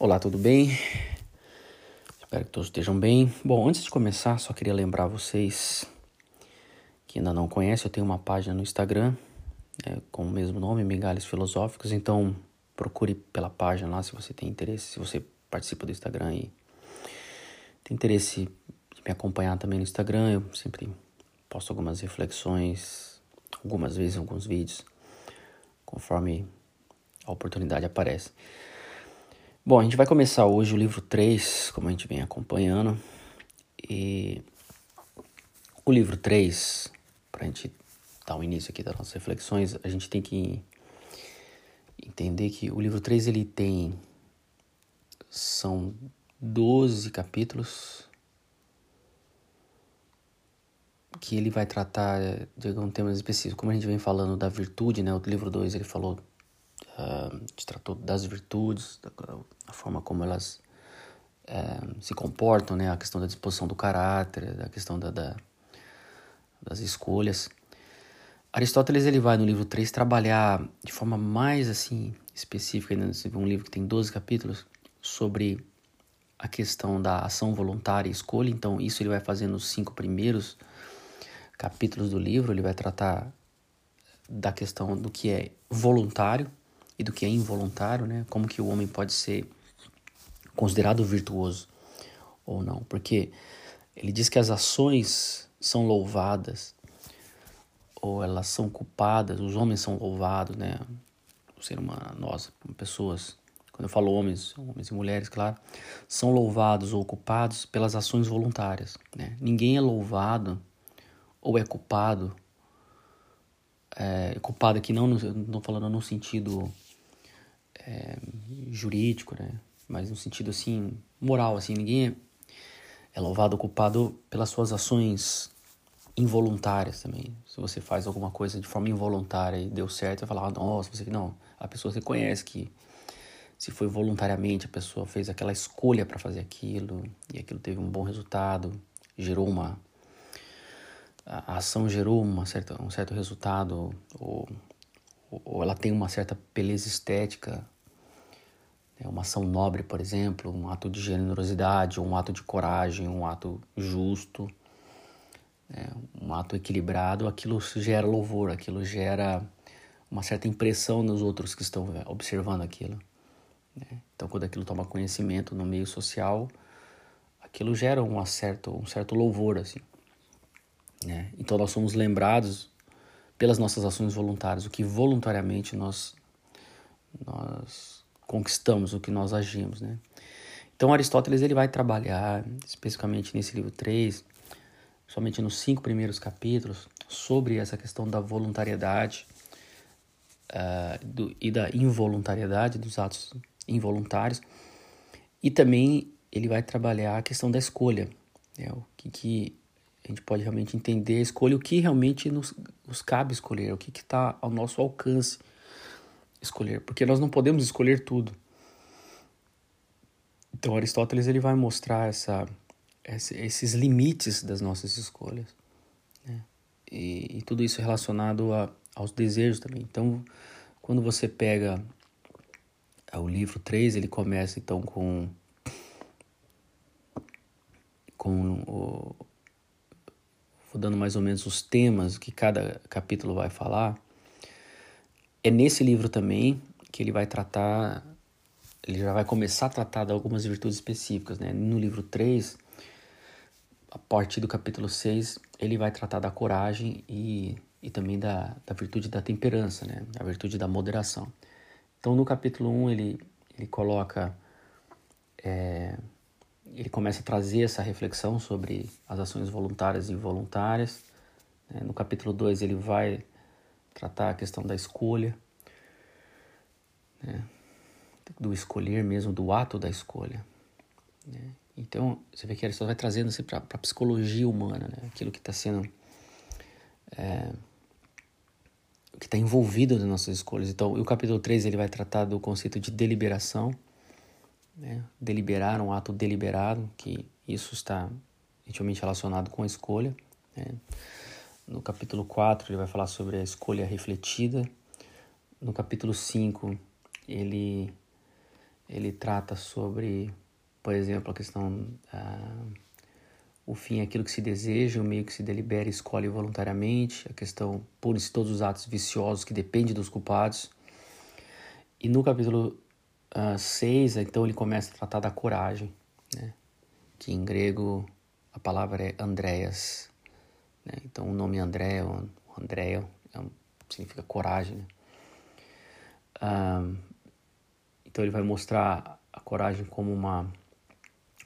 Olá, tudo bem? Espero que todos estejam bem. Bom, antes de começar, só queria lembrar vocês que ainda não conhecem, eu tenho uma página no Instagram é, com o mesmo nome, Migalhas Filosóficos, então procure pela página lá se você tem interesse, se você participa do Instagram e tem interesse em me acompanhar também no Instagram, eu sempre posto algumas reflexões, algumas vezes alguns vídeos, conforme a oportunidade aparece. Bom, a gente vai começar hoje o livro 3, como a gente vem acompanhando. E o livro 3, para a gente dar o início aqui das nossas reflexões, a gente tem que entender que o livro 3 ele tem são 12 capítulos que ele vai tratar de algum tema específico. Como a gente vem falando da virtude, né? O livro 2 ele falou uh, tratou das virtudes, da, da forma como elas uh, se comportam, né? A questão da disposição do caráter, a questão da, da, das escolhas. Aristóteles ele vai no livro 3 trabalhar de forma mais assim específica, ainda um livro que tem 12 capítulos, sobre a questão da ação voluntária e escolha. Então, isso ele vai fazer nos cinco primeiros capítulos do livro. Ele vai tratar da questão do que é voluntário e do que é involuntário, né? Como que o homem pode ser considerado virtuoso ou não? Porque ele diz que as ações são louvadas ou elas são culpadas, os homens são louvados, né? O ser humano, nós, pessoas, quando eu falo homens, homens e mulheres, claro, são louvados ou culpados pelas ações voluntárias, né? Ninguém é louvado ou é culpado é, culpado aqui não não falando no sentido é, jurídico, né? Mas no sentido assim moral, assim ninguém é, louvado ou culpado pelas suas ações involuntárias também. Se você faz alguma coisa de forma involuntária e deu certo, vai falar, ah, nossa, você não. A pessoa reconhece que se foi voluntariamente, a pessoa fez aquela escolha para fazer aquilo e aquilo teve um bom resultado, gerou uma a ação gerou uma certa, um certo resultado ou, ou ela tem uma certa beleza estética uma ação nobre, por exemplo, um ato de generosidade, um ato de coragem, um ato justo, é, um ato equilibrado, aquilo gera louvor, aquilo gera uma certa impressão nos outros que estão é, observando aquilo. Né? Então, quando aquilo toma conhecimento no meio social, aquilo gera um certo, um certo louvor, assim. Né? Então, nós somos lembrados pelas nossas ações voluntárias, o que voluntariamente nós, nós conquistamos, o que nós agimos, né? Então Aristóteles ele vai trabalhar especificamente nesse livro 3, somente nos cinco primeiros capítulos, sobre essa questão da voluntariedade uh, do, e da involuntariedade dos atos involuntários e também ele vai trabalhar a questão da escolha, né? o que, que a gente pode realmente entender escolha, o que realmente nos, nos cabe escolher, o que está ao nosso alcance escolher, porque nós não podemos escolher tudo. Então Aristóteles ele vai mostrar essa, esses limites das nossas escolhas, né? e, e, tudo isso relacionado a, aos desejos também. Então, quando você pega é, o livro 3, ele começa então com com o, vou dando mais ou menos os temas que cada capítulo vai falar. É nesse livro também que ele vai tratar, ele já vai começar a tratar de algumas virtudes específicas, né? No livro 3, a partir do capítulo 6, ele vai tratar da coragem e, e também da, da virtude da temperança, né? A virtude da moderação. Então, no capítulo 1, ele, ele coloca... É, ele começa a trazer essa reflexão sobre as ações voluntárias e involuntárias. Né? No capítulo 2, ele vai tratar a questão da escolha, né? do escolher mesmo, do ato da escolha. Né? Então, você vê que Aristóteles vai trazendo assim, para a psicologia humana, né? aquilo que está sendo. É, que está envolvido nas nossas escolhas. Então, o capítulo 3 ele vai tratar do conceito de deliberação, né? deliberar, um ato deliberado, que isso está intimamente relacionado com a escolha. Né? No capítulo 4, ele vai falar sobre a escolha refletida. No capítulo 5, ele ele trata sobre, por exemplo, a questão ah, o fim é aquilo que se deseja, o meio que se delibera e escolhe voluntariamente, a questão pune-se todos os atos viciosos que dependem dos culpados. E no capítulo 6, uh, ah, então ele começa a tratar da coragem, né? que em grego a palavra é Andreas. Né? Então o nome André, ou é um, significa coragem. Né? Uh, então ele vai mostrar a coragem como uma,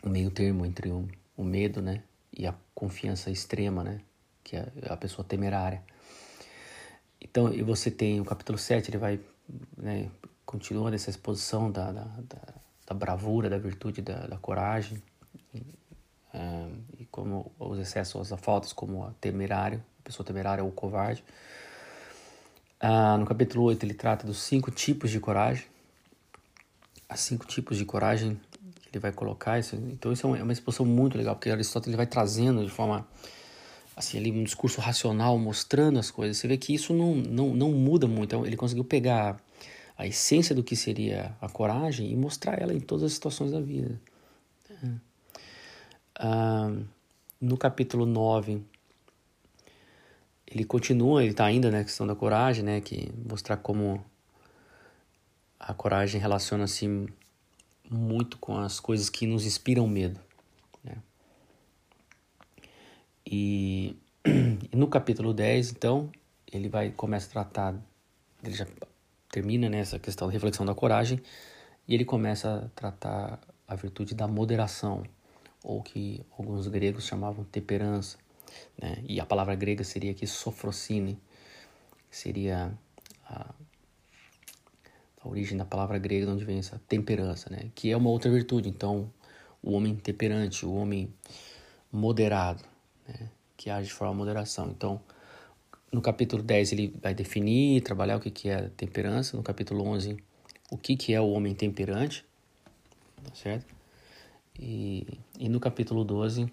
um meio termo entre o, o medo né? e a confiança extrema, né? Que é a pessoa temerária. Então, e você tem o capítulo 7, ele vai, né, continua nessa exposição da, da, da, da bravura, da virtude, da, da coragem, é, e como os excessos, as faltas, como a temerário, a pessoa temerária ou covarde. Ah, no capítulo 8, ele trata dos cinco tipos de coragem. As cinco tipos de coragem ele vai colocar isso. Então isso é uma exposição muito legal, porque Aristóteles ele vai trazendo de forma assim ali um discurso racional, mostrando as coisas. Você vê que isso não, não, não muda muito. Então, ele conseguiu pegar a essência do que seria a coragem e mostrar ela em todas as situações da vida. No capítulo 9, ele continua, ele está ainda na questão da coragem, né, que mostrar como a coragem relaciona-se muito com as coisas que nos inspiram medo. Né? E, e, no capítulo 10, então, ele vai começa a tratar, ele já termina nessa né, questão da reflexão da coragem, e ele começa a tratar a virtude da moderação, ou que alguns gregos chamavam temperança, né? e a palavra grega seria aqui sofrocine, seria a a origem da palavra grega de onde vem essa temperança, né? Que é uma outra virtude. Então, o homem temperante, o homem moderado, né? Que age de forma moderação. Então, no capítulo 10 ele vai definir, trabalhar o que, que é temperança. No capítulo 11, o que, que é o homem temperante, tá certo? E, e no capítulo 12,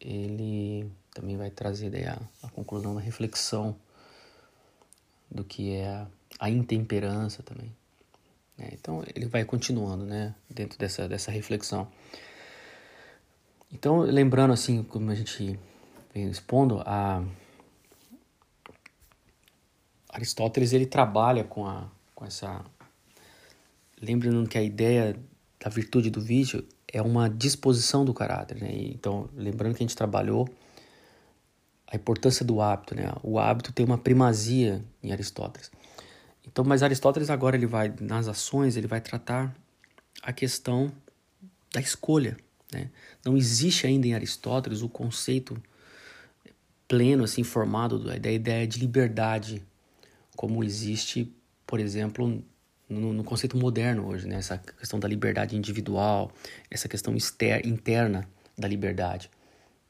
ele também vai trazer a, a conclusão da reflexão do que é a intemperança também. Né? Então ele vai continuando, né, dentro dessa dessa reflexão. Então lembrando assim, como a gente vem expondo, a Aristóteles ele trabalha com a com essa lembrando que a ideia da virtude do vício é uma disposição do caráter, né? Então, lembrando que a gente trabalhou a importância do hábito, né? O hábito tem uma primazia em Aristóteles. Então, mas Aristóteles agora ele vai nas ações, ele vai tratar a questão da escolha, né? Não existe ainda em Aristóteles o conceito pleno assim formado da ideia de liberdade como existe, por exemplo, no, no, conceito moderno hoje, né? Essa questão da liberdade individual, essa questão interna da liberdade,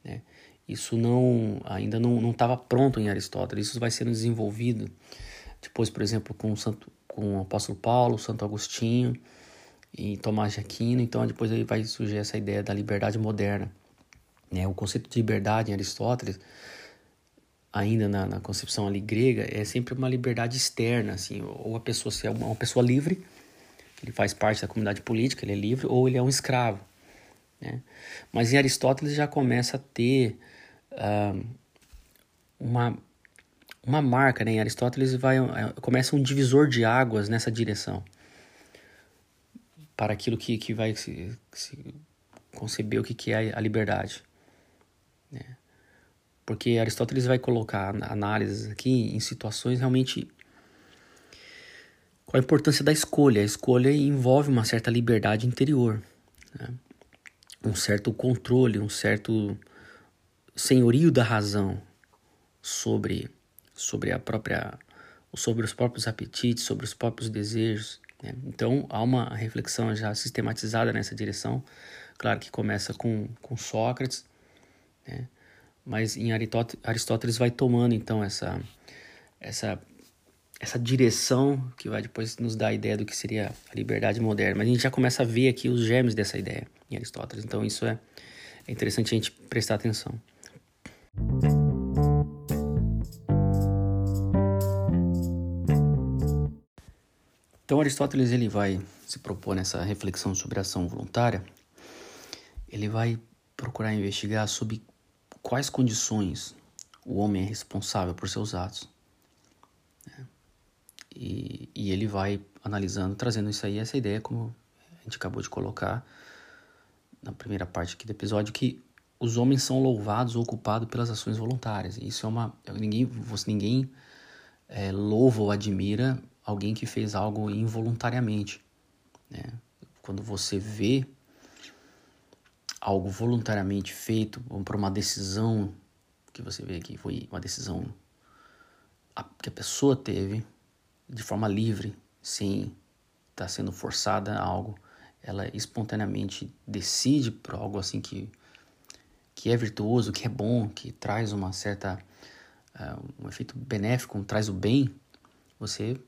né? Isso não ainda não estava pronto em Aristóteles. Isso vai sendo desenvolvido depois, por exemplo, com o, Santo, com o apóstolo Paulo, Santo Agostinho e Tomás de Aquino. Então, depois aí vai surgir essa ideia da liberdade moderna. Né? O conceito de liberdade em Aristóteles, ainda na, na concepção ali grega, é sempre uma liberdade externa, assim, ou a pessoa se é uma, uma pessoa livre, ele faz parte da comunidade política, ele é livre, ou ele é um escravo. Né? Mas em Aristóteles já começa a ter uh, uma uma marca, né? Em Aristóteles vai, é, começa um divisor de águas nessa direção para aquilo que, que vai se, se conceber o que, que é a liberdade. Né? Porque Aristóteles vai colocar análises aqui em situações realmente com a importância da escolha. A escolha envolve uma certa liberdade interior, né? um certo controle, um certo senhorio da razão sobre sobre a própria sobre os próprios apetites, sobre os próprios desejos. Né? Então há uma reflexão já sistematizada nessa direção. Claro que começa com, com Sócrates, né? Mas em Aristóteles vai tomando então essa essa essa direção que vai depois nos dar a ideia do que seria a liberdade moderna. Mas a gente já começa a ver aqui os germes dessa ideia em Aristóteles. Então isso é, é interessante a gente prestar atenção. Então Aristóteles ele vai se propõe nessa reflexão sobre a ação voluntária, ele vai procurar investigar sobre quais condições o homem é responsável por seus atos. Né? E, e ele vai analisando, trazendo isso aí, essa ideia, como a gente acabou de colocar na primeira parte aqui do episódio, que os homens são louvados ou ocupados pelas ações voluntárias. Isso é uma. Ninguém, você, ninguém é, louva ou admira alguém que fez algo involuntariamente. Né? Quando você vê algo voluntariamente feito por uma decisão que você vê que foi uma decisão que a pessoa teve de forma livre, sem estar tá sendo forçada a algo, ela espontaneamente decide por algo assim que que é virtuoso, que é bom, que traz uma certa uh, um efeito benéfico, traz o bem, você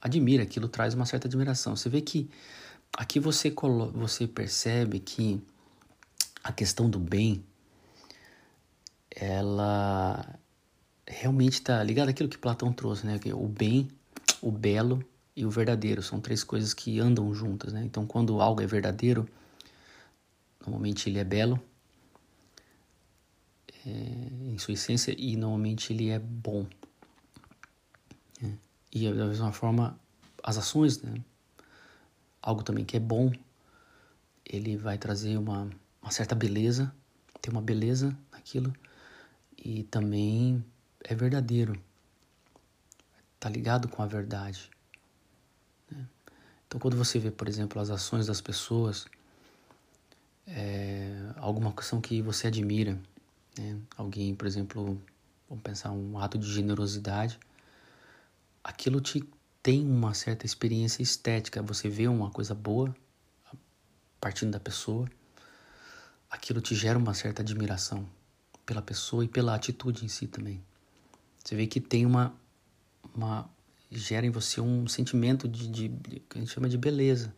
admira, aquilo traz uma certa admiração. Você vê que aqui você você percebe que a questão do bem ela realmente está ligada àquilo que Platão trouxe, né? O bem, o belo e o verdadeiro são três coisas que andam juntas, né? Então, quando algo é verdadeiro, normalmente ele é belo é, em sua essência e normalmente ele é bom. Né? E da mesma forma, as ações, né? Algo também que é bom, ele vai trazer uma, uma certa beleza, tem uma beleza naquilo e também é verdadeiro, tá ligado com a verdade. Né? Então, quando você vê, por exemplo, as ações das pessoas, é, alguma questão que você admira, né? alguém, por exemplo, vamos pensar um ato de generosidade, aquilo te tem uma certa experiência estética. Você vê uma coisa boa partindo da pessoa, aquilo te gera uma certa admiração pela pessoa e pela atitude em si também. Você vê que tem uma, uma gera em você um sentimento de, de, de que a gente chama de beleza.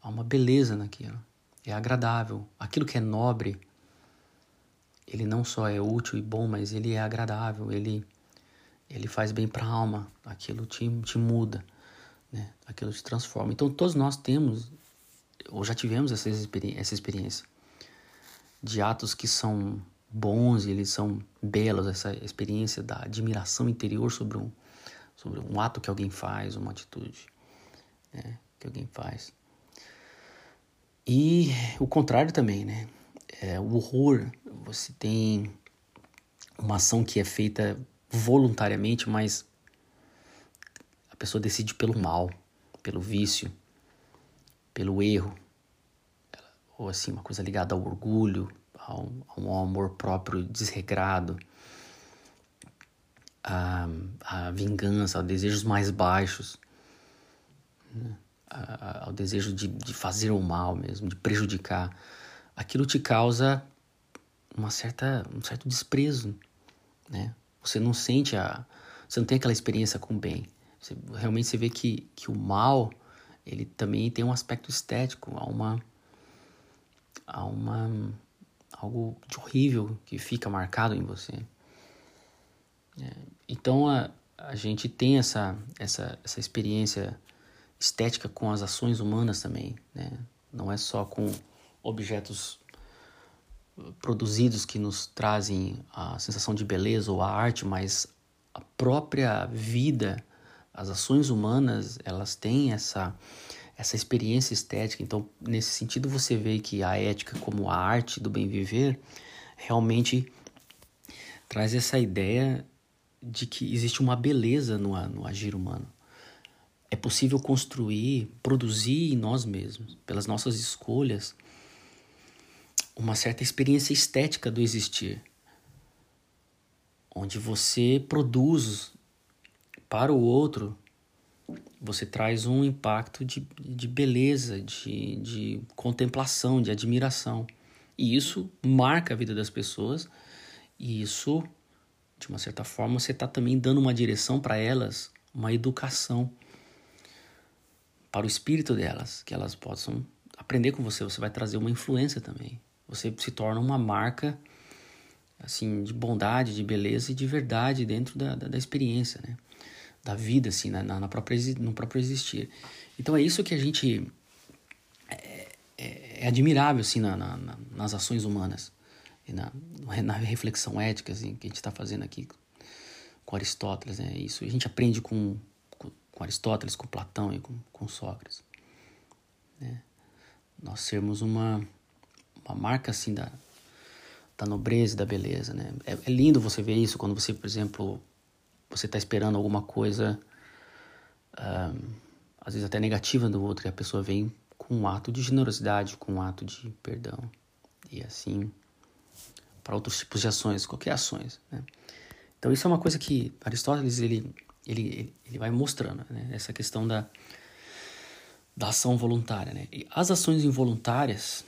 Há uma beleza naquilo. É agradável. Aquilo que é nobre, ele não só é útil e bom, mas ele é agradável. Ele ele faz bem para a alma. Aquilo te, te muda, né? Aquilo te transforma. Então todos nós temos ou já tivemos essa, essa experiência de atos que são bons e eles são belos, essa experiência da admiração interior sobre um, sobre um ato que alguém faz, uma atitude né, que alguém faz. E o contrário também, né? É, o horror, você tem uma ação que é feita voluntariamente, mas a pessoa decide pelo mal, pelo vício, pelo erro, ou assim, uma coisa ligada ao orgulho, a um, a um amor próprio desregrado, a, a vingança, a desejos mais baixos, né? a, ao desejo de, de fazer o mal mesmo, de prejudicar, aquilo te causa uma certa, um certo desprezo, né? Você não sente a, você não tem aquela experiência com o bem. Você, realmente você vê que, que o mal, ele também tem um aspecto estético, há uma, há uma algo de horrível que fica marcado em você. É, então a, a gente tem essa, essa, essa experiência estética com as ações humanas também, né? Não é só com objetos produzidos que nos trazem a sensação de beleza ou a arte, mas a própria vida, as ações humanas, elas têm essa essa experiência estética. Então, nesse sentido, você vê que a ética, como a arte do bem viver, realmente traz essa ideia de que existe uma beleza no, no agir humano. É possível construir, produzir em nós mesmos, pelas nossas escolhas, uma certa experiência estética do existir, onde você produz para o outro você traz um impacto de, de beleza, de, de contemplação, de admiração. E isso marca a vida das pessoas, e isso, de uma certa forma, você está também dando uma direção para elas, uma educação para o espírito delas, que elas possam aprender com você. Você vai trazer uma influência também. Você se torna uma marca assim de bondade, de beleza e de verdade dentro da, da, da experiência, né? Da vida, assim, na, na própria, no próprio existir. Então é isso que a gente é admirável assim na, na, nas ações humanas e na, na reflexão ética assim, que a gente está fazendo aqui com Aristóteles. Né? Isso a gente aprende com, com, com Aristóteles, com Platão e com, com Sócrates. Né? Nós sermos uma, uma marca assim da, da nobreza e da beleza. Né? É, é lindo você ver isso quando você, por exemplo, você está esperando alguma coisa, um, às vezes até negativa do outro, e a pessoa vem com um ato de generosidade, com um ato de perdão. E assim, para outros tipos de ações, qualquer ações. Né? Então isso é uma coisa que Aristóteles ele, ele, ele vai mostrando, né? essa questão da, da ação voluntária. Né? E as ações involuntárias,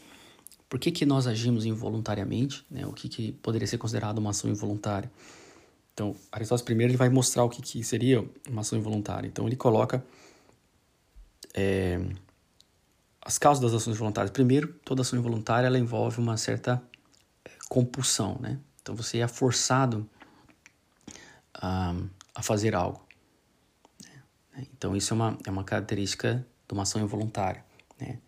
por que, que nós agimos involuntariamente? Né? O que, que poderia ser considerado uma ação involuntária? Então, Aristóteles primeiro ele vai mostrar o que, que seria uma ação involuntária. Então, ele coloca é, as causas das ações voluntárias. Primeiro, toda ação involuntária ela envolve uma certa é, compulsão, né? Então, você é forçado a, a fazer algo. Né? Então, isso é uma, é uma característica de uma ação involuntária, né?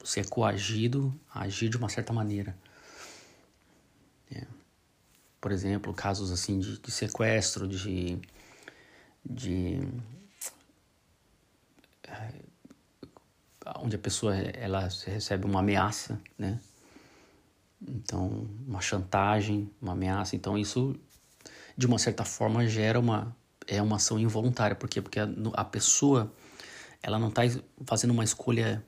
Você é coagido a agir de uma certa maneira. Por exemplo, casos assim de, de sequestro, de, de é, onde a pessoa ela recebe uma ameaça, né? Então, uma chantagem, uma ameaça. Então, isso, de uma certa forma, gera uma é uma ação involuntária. Por quê? Porque a, a pessoa ela não está fazendo uma escolha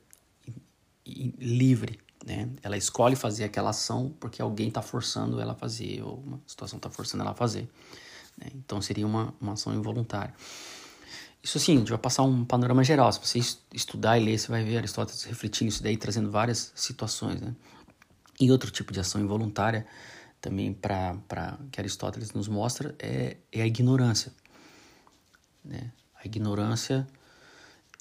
livre, né? Ela escolhe fazer aquela ação porque alguém está forçando ela a fazer, ou uma situação está forçando ela a fazer. Né? Então seria uma, uma ação involuntária. Isso assim, a gente vai passar um panorama geral. Se você estudar e ler, você vai ver Aristóteles refletindo isso daí, trazendo várias situações. Né? E outro tipo de ação involuntária, também para que Aristóteles nos mostra, é, é a ignorância. Né? A ignorância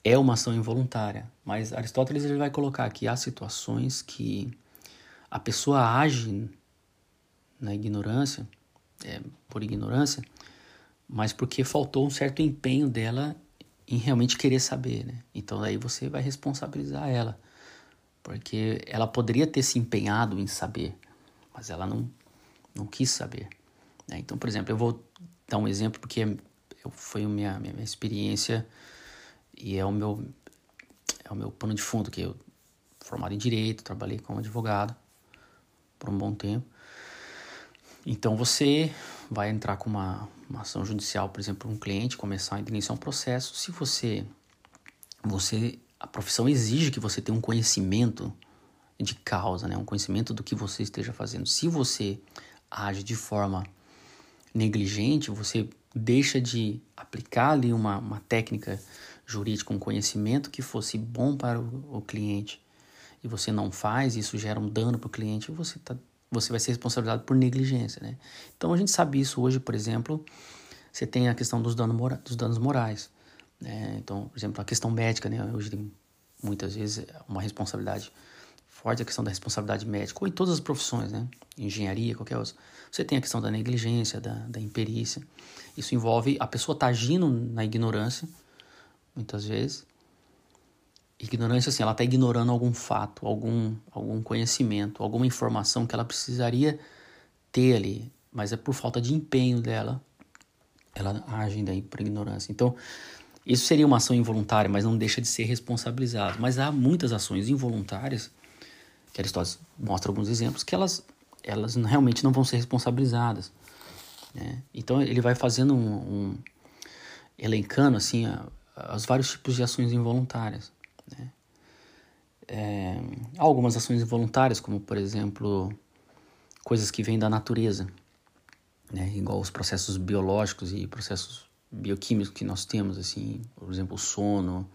é uma ação involuntária, mas Aristóteles ele vai colocar que há situações que a pessoa age na ignorância, é, por ignorância, mas porque faltou um certo empenho dela em realmente querer saber, né? Então daí você vai responsabilizar ela, porque ela poderia ter se empenhado em saber, mas ela não não quis saber. Né? Então, por exemplo, eu vou dar um exemplo porque foi a minha, minha, minha experiência e é o meu é o meu pano de fundo que eu formado em direito, trabalhei como advogado por um bom tempo. Então você vai entrar com uma, uma ação judicial, por exemplo, um cliente começar a iniciar um processo. Se você você a profissão exige que você tenha um conhecimento de causa, né? um conhecimento do que você esteja fazendo. Se você age de forma negligente, você deixa de aplicar ali uma, uma técnica jurídica, um conhecimento que fosse bom para o, o cliente e você não faz, isso gera um dano para o cliente, você, tá, você vai ser responsabilizado por negligência. Né? Então a gente sabe isso hoje, por exemplo, você tem a questão dos, dano mora, dos danos morais. Né? Então, por exemplo, a questão médica, né? hoje muitas vezes uma responsabilidade forte a questão da responsabilidade médica, ou em todas as profissões, né? Engenharia, qualquer outra. Você tem a questão da negligência, da, da imperícia. Isso envolve a pessoa tá agindo na ignorância, muitas vezes. Ignorância, assim, ela está ignorando algum fato, algum, algum conhecimento, alguma informação que ela precisaria ter ali, mas é por falta de empenho dela, ela age daí por ignorância. Então, isso seria uma ação involuntária, mas não deixa de ser responsabilizado. Mas há muitas ações involuntárias, que Aristóteles mostra alguns exemplos, que elas, elas realmente não vão ser responsabilizadas. Né? Então, ele vai fazendo um, um elencando assim os vários tipos de ações involuntárias. Né? É, há algumas ações involuntárias, como por exemplo, coisas que vêm da natureza, né? igual os processos biológicos e processos bioquímicos que nós temos, assim, por exemplo, o sono.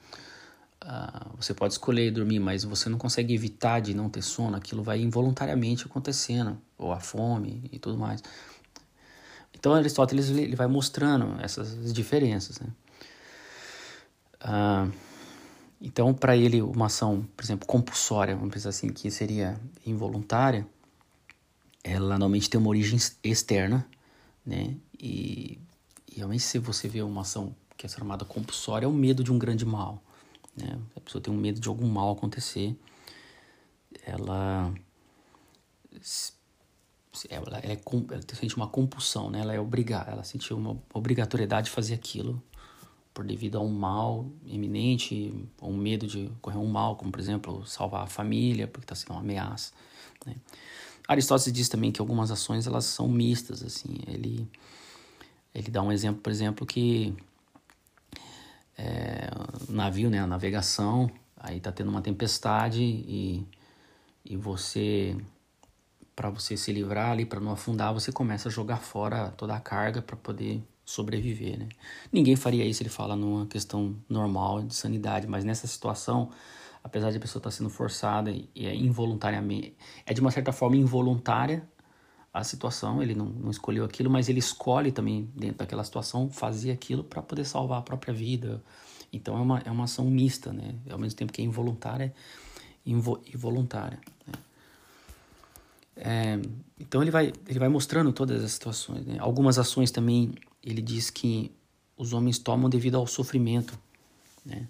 Uh, você pode escolher dormir, mas você não consegue evitar de não ter sono, aquilo vai involuntariamente acontecendo, ou a fome e tudo mais. Então Aristóteles ele vai mostrando essas diferenças. Né? Uh, então, para ele, uma ação, por exemplo, compulsória, vamos pensar assim, que seria involuntária, ela normalmente tem uma origem externa, né? E, e realmente, se você vê uma ação que é chamada compulsória, é o medo de um grande mal, né? A pessoa tem um medo de algum mal acontecer, ela ela, é, ela sente uma compulsão, né? Ela é obrigada, ela sentiu uma obrigatoriedade de fazer aquilo por devido a um mal iminente, ou um medo de ocorrer um mal, como por exemplo salvar a família, porque está sendo uma ameaça. Né? Aristóteles diz também que algumas ações elas são mistas, assim. Ele ele dá um exemplo, por exemplo, que é, navio, né, a navegação, aí está tendo uma tempestade e, e você para você se livrar ali, para não afundar, você começa a jogar fora toda a carga para poder sobreviver, né? Ninguém faria isso, ele fala numa questão normal de sanidade, mas nessa situação, apesar de a pessoa estar tá sendo forçada e é involuntariamente, é de uma certa forma involuntária a situação, ele não, não escolheu aquilo, mas ele escolhe também dentro daquela situação fazer aquilo para poder salvar a própria vida. Então é uma, é uma ação mista, né? Ao mesmo tempo que é involuntária, invo, involuntária. É, então ele vai, ele vai mostrando todas as situações. Né? Algumas ações também ele diz que os homens tomam devido ao sofrimento, né?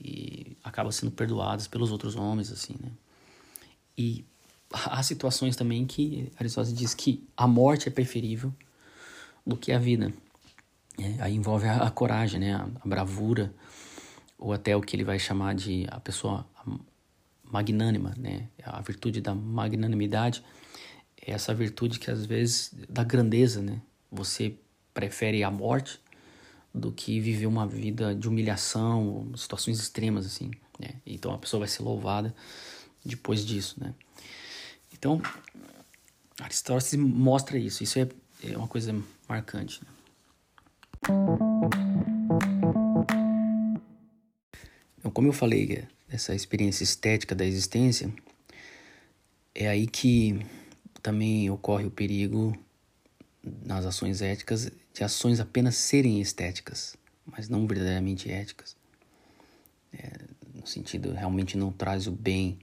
E acabam sendo perdoados pelos outros homens, assim, né? E há situações também que Aristóteles diz que a morte é preferível do que a vida. É, aí envolve a, a coragem, né? A, a, bravura, ou até o que ele vai chamar de a pessoa magnânima, né? A virtude da magnanimidade é essa virtude que às vezes da grandeza, né? Você prefere a morte do que viver uma vida de humilhação, situações extremas assim, né? Então a pessoa vai ser louvada depois disso, né? Então Aristóteles mostra isso. Isso é, é uma coisa marcante. Né? Então, como eu falei essa experiência estética da existência, é aí que também ocorre o perigo nas ações éticas de ações apenas serem estéticas, mas não verdadeiramente éticas. É, no sentido, realmente não traz o bem,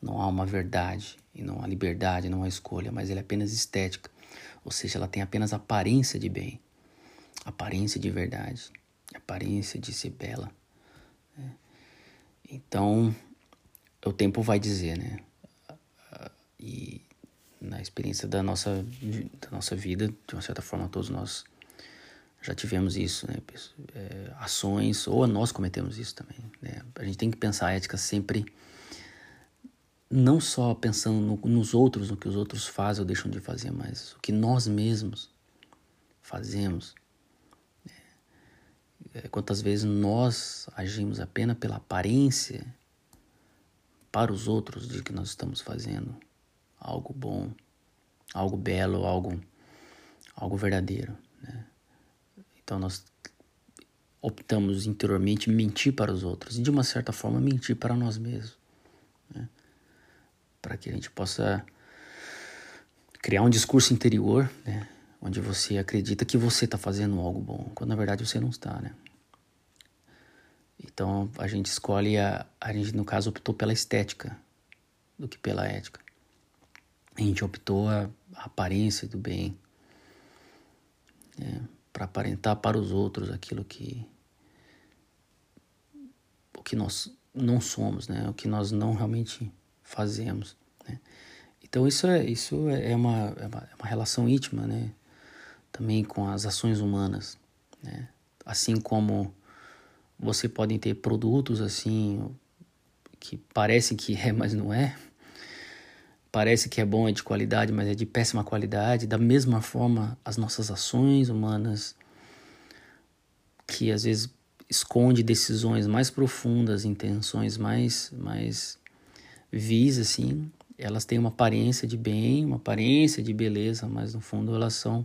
não há uma verdade, e não há liberdade, não há escolha, mas ela é apenas estética. Ou seja, ela tem apenas aparência de bem, aparência de verdade, aparência de ser bela. Né? Então, o tempo vai dizer, né? E na experiência da nossa, da nossa vida, de uma certa forma, todos nós já tivemos isso, né? É, ações, ou nós cometemos isso também. Né? A gente tem que pensar a ética sempre, não só pensando no, nos outros, no que os outros fazem ou deixam de fazer, mas o que nós mesmos fazemos. É, quantas vezes nós agimos apenas pela aparência para os outros de que nós estamos fazendo algo bom, algo belo, algo, algo verdadeiro. Né? Então nós optamos interiormente mentir para os outros e de uma certa forma mentir para nós mesmos, né? para que a gente possa criar um discurso interior, né? Onde você acredita que você está fazendo algo bom, quando na verdade você não está, né? Então a gente escolhe a, a gente no caso optou pela estética do que pela ética. A gente optou a, a aparência do bem, né? para aparentar para os outros aquilo que o que nós não somos, né? O que nós não realmente fazemos, né? Então isso é isso é uma, é uma, é uma relação íntima, né? Também com as ações humanas, né? Assim como você pode ter produtos assim que parecem que é, mas não é. Parece que é bom, é de qualidade, mas é de péssima qualidade. Da mesma forma, as nossas ações humanas, que às vezes esconde decisões mais profundas, intenções mais, mais vis, assim, elas têm uma aparência de bem, uma aparência de beleza, mas no fundo elas são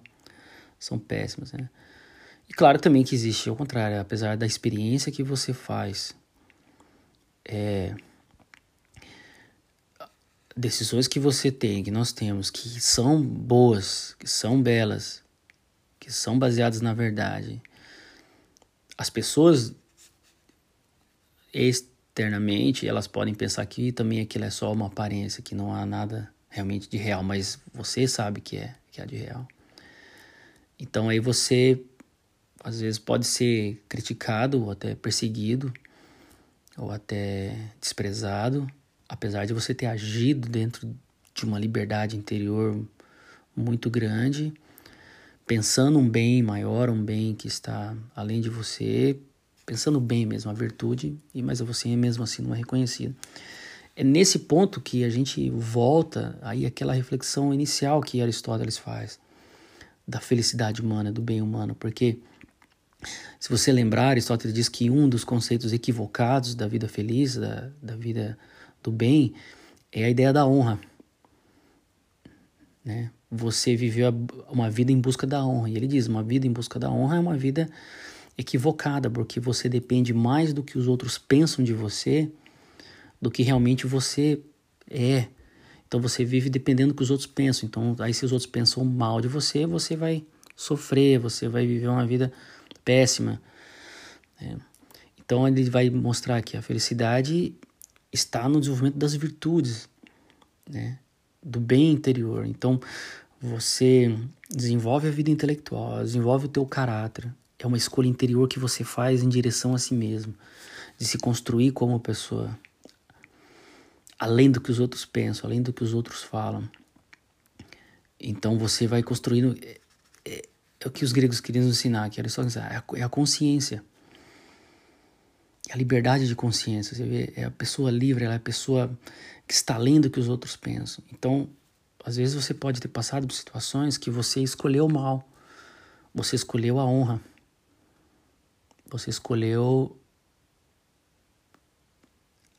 são péssimas, né? E claro também que existe ao contrário, apesar da experiência que você faz, é, decisões que você tem, que nós temos, que são boas, que são belas, que são baseadas na verdade. As pessoas externamente, elas podem pensar que também aquilo é só uma aparência, que não há nada realmente de real, mas você sabe que é, que é de real. Então aí você às vezes pode ser criticado ou até perseguido ou até desprezado apesar de você ter agido dentro de uma liberdade interior muito grande, pensando um bem maior, um bem que está além de você, pensando bem mesmo, a virtude, e mas você mesmo assim não é reconhecido. É nesse ponto que a gente volta aí aquela reflexão inicial que Aristóteles faz da felicidade humana, do bem humano, porque se você lembrar, Aristóteles diz que um dos conceitos equivocados da vida feliz, da, da vida do bem, é a ideia da honra. Né? Você viveu uma vida em busca da honra. E ele diz: uma vida em busca da honra é uma vida equivocada, porque você depende mais do que os outros pensam de você do que realmente você é. Então você vive dependendo do que os outros pensam. Então, aí se os outros pensam mal de você, você vai sofrer, você vai viver uma vida péssima. Né? Então ele vai mostrar que a felicidade está no desenvolvimento das virtudes, né? do bem interior. Então você desenvolve a vida intelectual, desenvolve o teu caráter. É uma escolha interior que você faz em direção a si mesmo, de se construir como pessoa, além do que os outros pensam, além do que os outros falam. Então você vai construindo. É, é, é o que os gregos queriam ensinar, que era só é a, é a consciência. É a liberdade de consciência. Você vê, é a pessoa livre, ela é a pessoa que está além do que os outros pensam. Então, às vezes você pode ter passado por situações que você escolheu mal. Você escolheu a honra. Você escolheu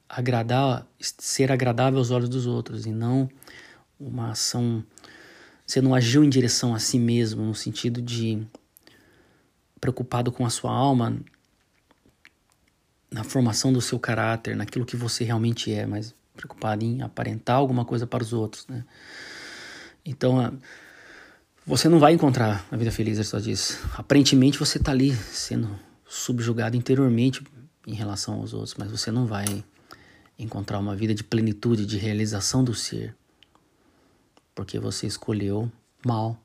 agradar, ser agradável aos olhos dos outros e não uma ação. Você não agiu em direção a si mesmo, no sentido de preocupado com a sua alma, na formação do seu caráter, naquilo que você realmente é, mas preocupado em aparentar alguma coisa para os outros, né? Então, você não vai encontrar a vida feliz, só diz. Aparentemente você está ali sendo subjugado interiormente em relação aos outros, mas você não vai encontrar uma vida de plenitude, de realização do ser, porque você escolheu mal.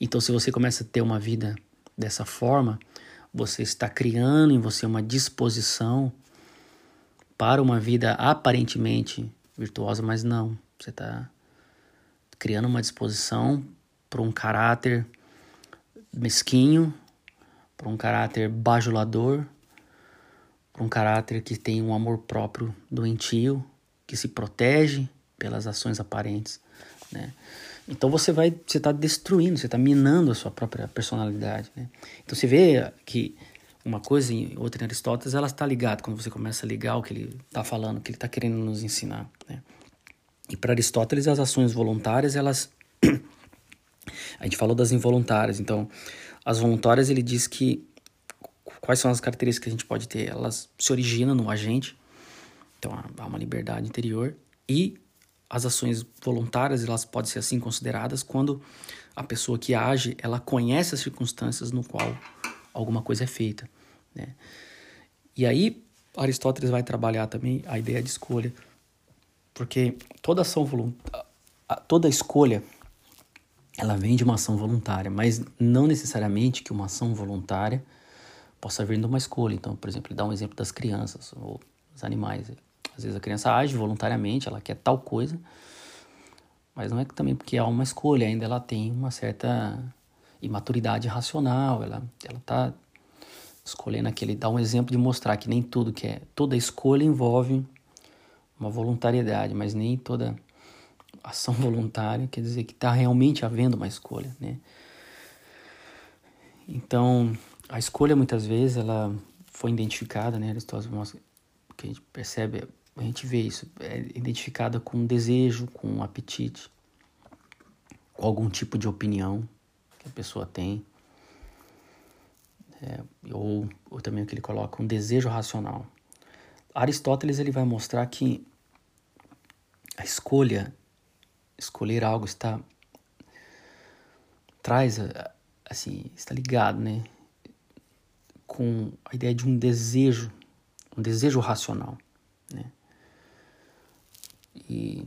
Então, se você começa a ter uma vida dessa forma, você está criando em você uma disposição para uma vida aparentemente virtuosa, mas não. Você está criando uma disposição para um caráter mesquinho, para um caráter bajulador, um caráter que tem um amor próprio doentio, que se protege pelas ações aparentes, né? Então você vai, você está destruindo, você está minando a sua própria personalidade, né? Então você vê que uma coisa e outra em Aristóteles, ela está ligada quando você começa a ligar o que ele está falando, o que ele está querendo nos ensinar, né? E para Aristóteles as ações voluntárias, elas a gente falou das involuntárias, então as voluntárias ele diz que Quais são as características que a gente pode ter? Elas se originam no agente, então há uma liberdade interior, e as ações voluntárias, elas podem ser assim consideradas quando a pessoa que age, ela conhece as circunstâncias no qual alguma coisa é feita, né? E aí Aristóteles vai trabalhar também a ideia de escolha, porque toda ação voluntária, toda escolha ela vem de uma ação voluntária, mas não necessariamente que uma ação voluntária possa vir de uma escolha. Então, por exemplo, ele dá um exemplo das crianças ou dos animais. Às vezes a criança age voluntariamente, ela quer tal coisa, mas não é que também porque há uma escolha, ainda ela tem uma certa imaturidade racional, ela ela tá escolhendo aquele, dá um exemplo de mostrar que nem tudo que é, toda escolha envolve uma voluntariedade, mas nem toda ação voluntária quer dizer que está realmente havendo uma escolha, né? Então, a escolha muitas vezes ela foi identificada, né? Aristóteles mostra que a gente percebe, a gente vê isso, é identificada com desejo, com apetite, com algum tipo de opinião que a pessoa tem, é, ou, ou também o que ele coloca, um desejo racional. Aristóteles ele vai mostrar que a escolha, escolher algo está traz assim, está ligado, né? Com a ideia de um desejo, um desejo racional, né? E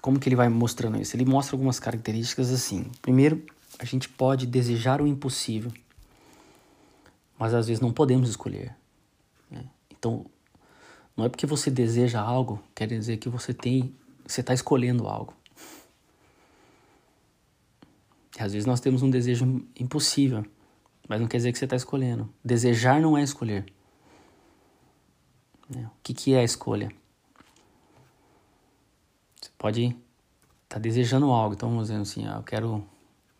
como que ele vai mostrando isso? Ele mostra algumas características assim. Primeiro, a gente pode desejar o impossível, mas às vezes não podemos escolher. Né? Então, Não é porque você deseja algo, quer dizer que você tem, você está escolhendo algo. Às vezes nós temos um desejo impossível, mas não quer dizer que você está escolhendo. Desejar não é escolher. Né? O que, que é a escolha? Você pode estar tá desejando algo, então vamos dizer assim, eu quero,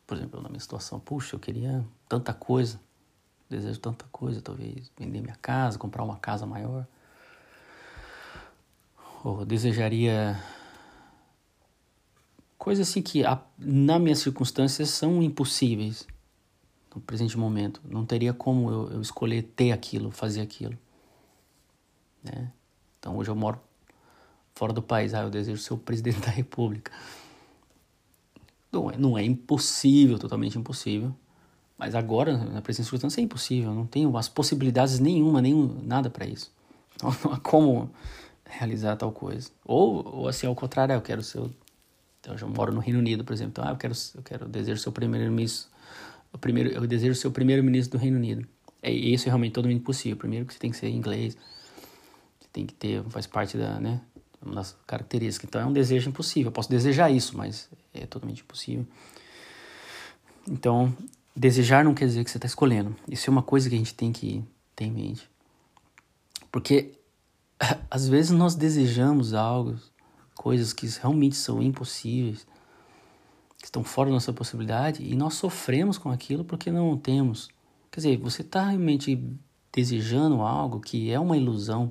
por exemplo, na minha situação, puxa, eu queria tanta coisa, desejo tanta coisa, talvez vender minha casa, comprar uma casa maior. Ou desejaria coisas assim que, na minhas circunstâncias, são impossíveis no presente momento. Não teria como eu, eu escolher ter aquilo, fazer aquilo. Né? Então hoje eu moro fora do país, ah, eu desejo ser o presidente da república. Não é, não é impossível, totalmente impossível. Mas agora, na presente circunstância, é impossível. Não tenho as possibilidades nenhuma, nem nada para isso. Não, não há como realizar tal coisa. Ou, ou assim, ao contrário, eu quero ser. Então, eu já moro no Reino Unido, por exemplo. Então, ah, eu quero, eu quero desejo ser o primeiro-ministro. O primeiro, eu desejo ser o primeiro-ministro do Reino Unido. É, isso é realmente totalmente impossível. Primeiro que você tem que ser inglês. Você tem que ter, faz parte da, né, das características. Então, é um desejo impossível. Eu posso desejar isso, mas é totalmente impossível. Então, desejar não quer dizer que você está escolhendo. Isso é uma coisa que a gente tem que ter em mente. Porque às vezes nós desejamos algo, coisas que realmente são impossíveis, que estão fora da nossa possibilidade, e nós sofremos com aquilo porque não temos. Quer dizer, você está realmente desejando algo que é uma ilusão,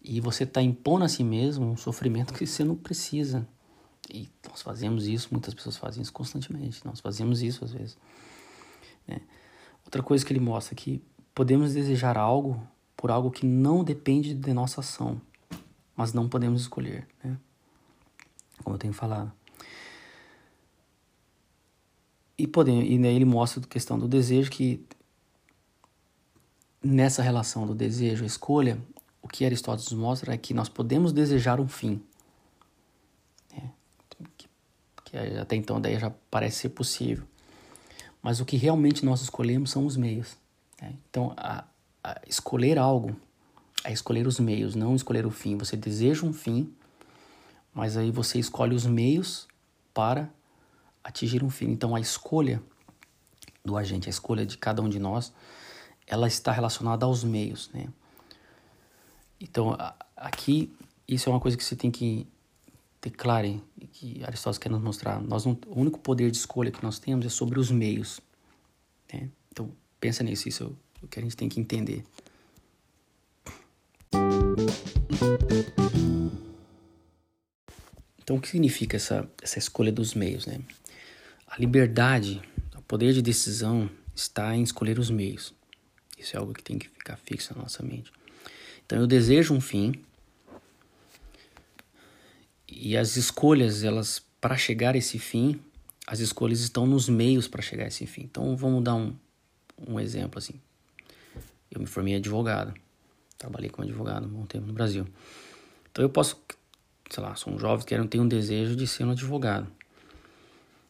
e você está impondo a si mesmo um sofrimento que você não precisa. E nós fazemos isso, muitas pessoas fazem isso constantemente, nós fazemos isso às vezes. Né? Outra coisa que ele mostra é que podemos desejar algo por algo que não depende de nossa ação, mas não podemos escolher, né? Como eu tenho falado. E, podemos, e daí ele mostra a questão do desejo que nessa relação do desejo e escolha, o que Aristóteles mostra é que nós podemos desejar um fim. Né? Que, que até então daí já parece ser possível. Mas o que realmente nós escolhemos são os meios. Né? Então, a, escolher algo é escolher os meios, não escolher o fim. Você deseja um fim, mas aí você escolhe os meios para atingir um fim. Então a escolha do agente, a escolha de cada um de nós, ela está relacionada aos meios, né? Então aqui isso é uma coisa que você tem que ter claro, que Aristóteles quer nos mostrar. Nós não, o único poder de escolha que nós temos é sobre os meios, né? Então pensa nisso, isso o que a gente tem que entender. Então, o que significa essa, essa escolha dos meios? Né? A liberdade, o poder de decisão está em escolher os meios. Isso é algo que tem que ficar fixo na nossa mente. Então, eu desejo um fim e as escolhas, elas para chegar a esse fim, as escolhas estão nos meios para chegar a esse fim. Então, vamos dar um, um exemplo assim. Eu me formei advogado. Trabalhei como advogado um bom tempo no Brasil. Então eu posso, sei lá, sou um jovem que tem um desejo de ser um advogado.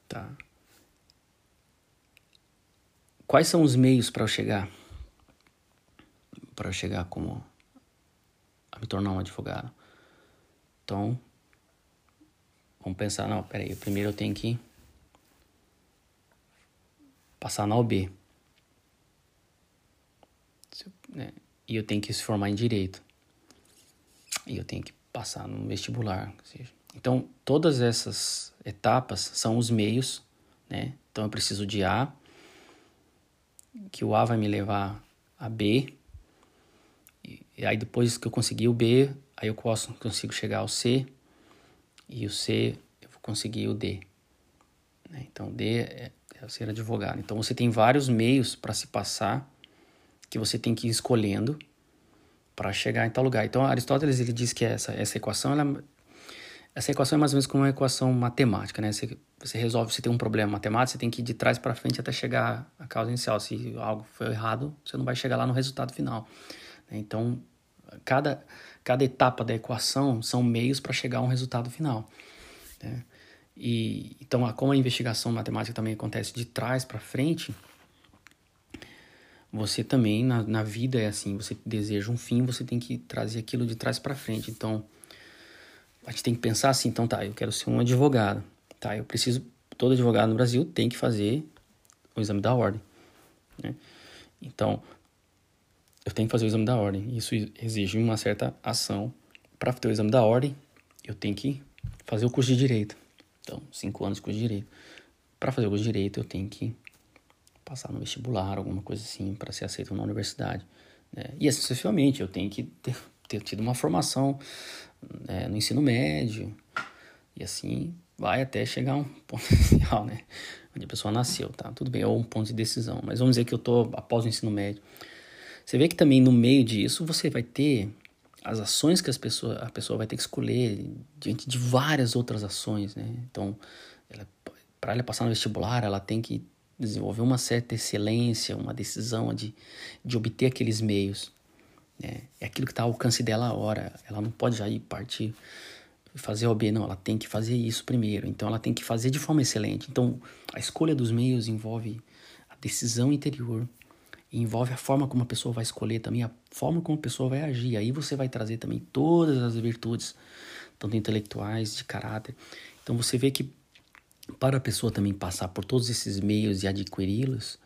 Tá? Quais são os meios para eu chegar? Para eu chegar como a me tornar um advogado. Então, vamos pensar, não, peraí, primeiro eu tenho que passar na OB né? E eu tenho que se formar em direito. E eu tenho que passar no vestibular. Então, todas essas etapas são os meios, né? Então, eu preciso de A, que o A vai me levar a B. E aí, depois que eu conseguir o B, aí eu posso, consigo chegar ao C. E o C, eu vou conseguir o D. Né? Então, D é, é ser advogado. Então, você tem vários meios para se passar que você tem que ir escolhendo para chegar em tal lugar. Então, Aristóteles ele diz que essa, essa equação, ela, essa equação é mais ou menos como uma equação matemática, né? Você, você resolve, você tem um problema matemático, você tem que ir de trás para frente até chegar à causa inicial. Se algo foi errado, você não vai chegar lá no resultado final. Né? Então, cada, cada etapa da equação são meios para chegar a um resultado final. Né? E, então, como a investigação matemática também acontece de trás para frente, você também na, na vida é assim, você deseja um fim, você tem que trazer aquilo de trás para frente. Então, a gente tem que pensar assim, então tá, eu quero ser um advogado. Tá, eu preciso, todo advogado no Brasil tem que fazer o exame da ordem. Né? Então, eu tenho que fazer o exame da ordem. Isso exige uma certa ação. Para ter o exame da ordem, eu tenho que fazer o curso de direito. Então, cinco anos de curso de direito. Para fazer o curso de direito, eu tenho que passar no vestibular, alguma coisa assim, para ser aceito na universidade. Né? E assim sucessivamente, eu tenho que ter, ter tido uma formação né, no ensino médio. E assim vai até chegar um ponto inicial, né? Onde a pessoa nasceu, tá? Tudo bem, ou um ponto de decisão. Mas vamos dizer que eu tô após o ensino médio. Você vê que também no meio disso você vai ter as ações que as pessoas, a pessoa vai ter que escolher diante de várias outras ações, né? Então, para ela passar no vestibular, ela tem que desenvolver uma certa excelência, uma decisão de, de obter aqueles meios. Né? É aquilo que está ao alcance dela a hora. Ela não pode já ir partir fazer OB, não. Ela tem que fazer isso primeiro. Então, ela tem que fazer de forma excelente. Então, a escolha dos meios envolve a decisão interior, envolve a forma como a pessoa vai escolher também, a forma como a pessoa vai agir. Aí você vai trazer também todas as virtudes, tanto intelectuais, de caráter. Então, você vê que para a pessoa também passar por todos esses meios e adquiri-los,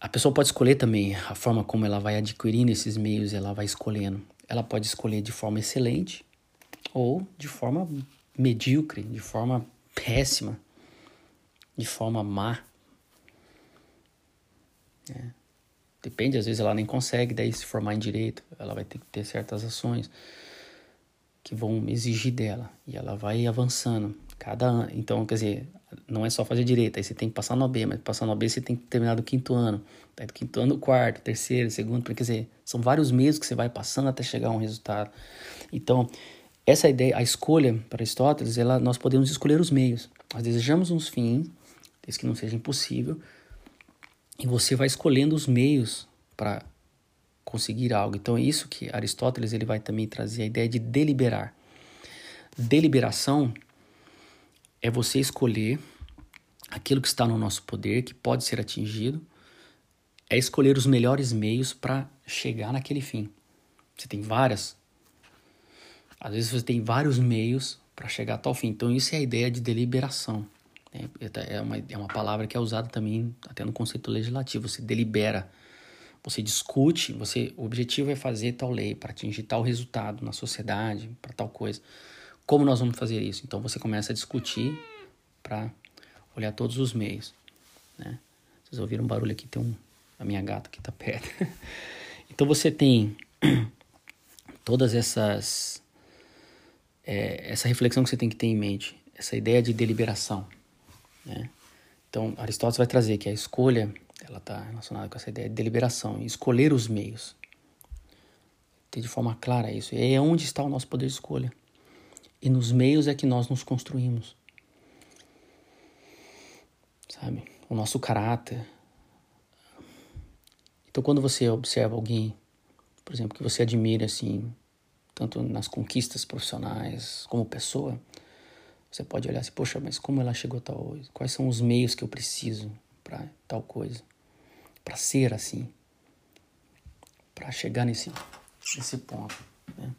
a pessoa pode escolher também a forma como ela vai adquirindo esses meios, ela vai escolhendo. Ela pode escolher de forma excelente ou de forma medíocre, de forma péssima, de forma má. É. Depende, às vezes ela nem consegue daí se formar em direito, ela vai ter que ter certas ações que vão exigir dela e ela vai avançando. Cada ano. Então, quer dizer, não é só fazer direito, aí você tem que passar no B, mas passar no B você tem que terminar do quinto ano. Daí do quinto ano, quarto, terceiro, segundo, quer dizer, são vários meses que você vai passando até chegar a um resultado. Então, essa ideia, a escolha para Aristóteles, ela, nós podemos escolher os meios. Nós desejamos uns fins, desde que não seja impossível, e você vai escolhendo os meios para conseguir algo. Então, é isso que Aristóteles ele vai também trazer a ideia de deliberar. Deliberação é você escolher aquilo que está no nosso poder, que pode ser atingido, é escolher os melhores meios para chegar naquele fim. Você tem várias. Às vezes você tem vários meios para chegar a tal fim. Então, isso é a ideia de deliberação. Né? É uma, é uma palavra que é usada também até no conceito legislativo. Você delibera, você discute, você, o objetivo é fazer tal lei para atingir tal resultado na sociedade, para tal coisa. Como nós vamos fazer isso? Então você começa a discutir para olhar todos os meios. Né? Vocês ouviram um barulho aqui? Tem um, a minha gata que está perto. então você tem todas essas. É, essa reflexão que você tem que ter em mente, essa ideia de deliberação. Né? Então Aristóteles vai trazer que a escolha ela está relacionada com essa ideia de deliberação, escolher os meios. Ter de forma clara isso. E é onde está o nosso poder de escolha. E nos meios é que nós nos construímos. Sabe? O nosso caráter. Então, quando você observa alguém, por exemplo, que você admira, assim, tanto nas conquistas profissionais como pessoa, você pode olhar assim, poxa, mas como ela chegou a tal? Quais são os meios que eu preciso para tal coisa? Para ser assim? Para chegar nesse, nesse ponto, né?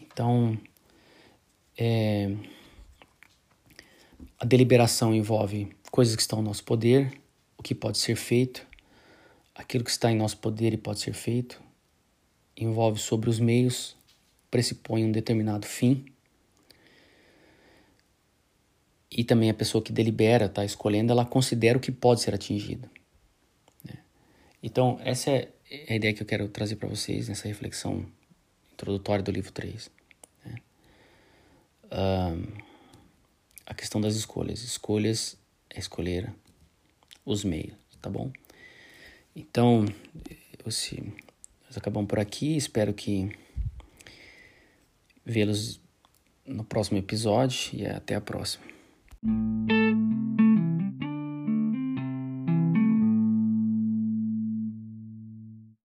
Então, é, a deliberação envolve coisas que estão no nosso poder, o que pode ser feito, aquilo que está em nosso poder e pode ser feito, envolve sobre os meios, pressupõe um determinado fim. E também a pessoa que delibera, está escolhendo, ela considera o que pode ser atingido. Né? Então, essa é a ideia que eu quero trazer para vocês nessa reflexão introdutória do livro 3 uh, a questão das escolhas. Escolhas é escolher os meios, tá bom? Então, se, nós acabamos por aqui. Espero que vê-los no próximo episódio e até a próxima.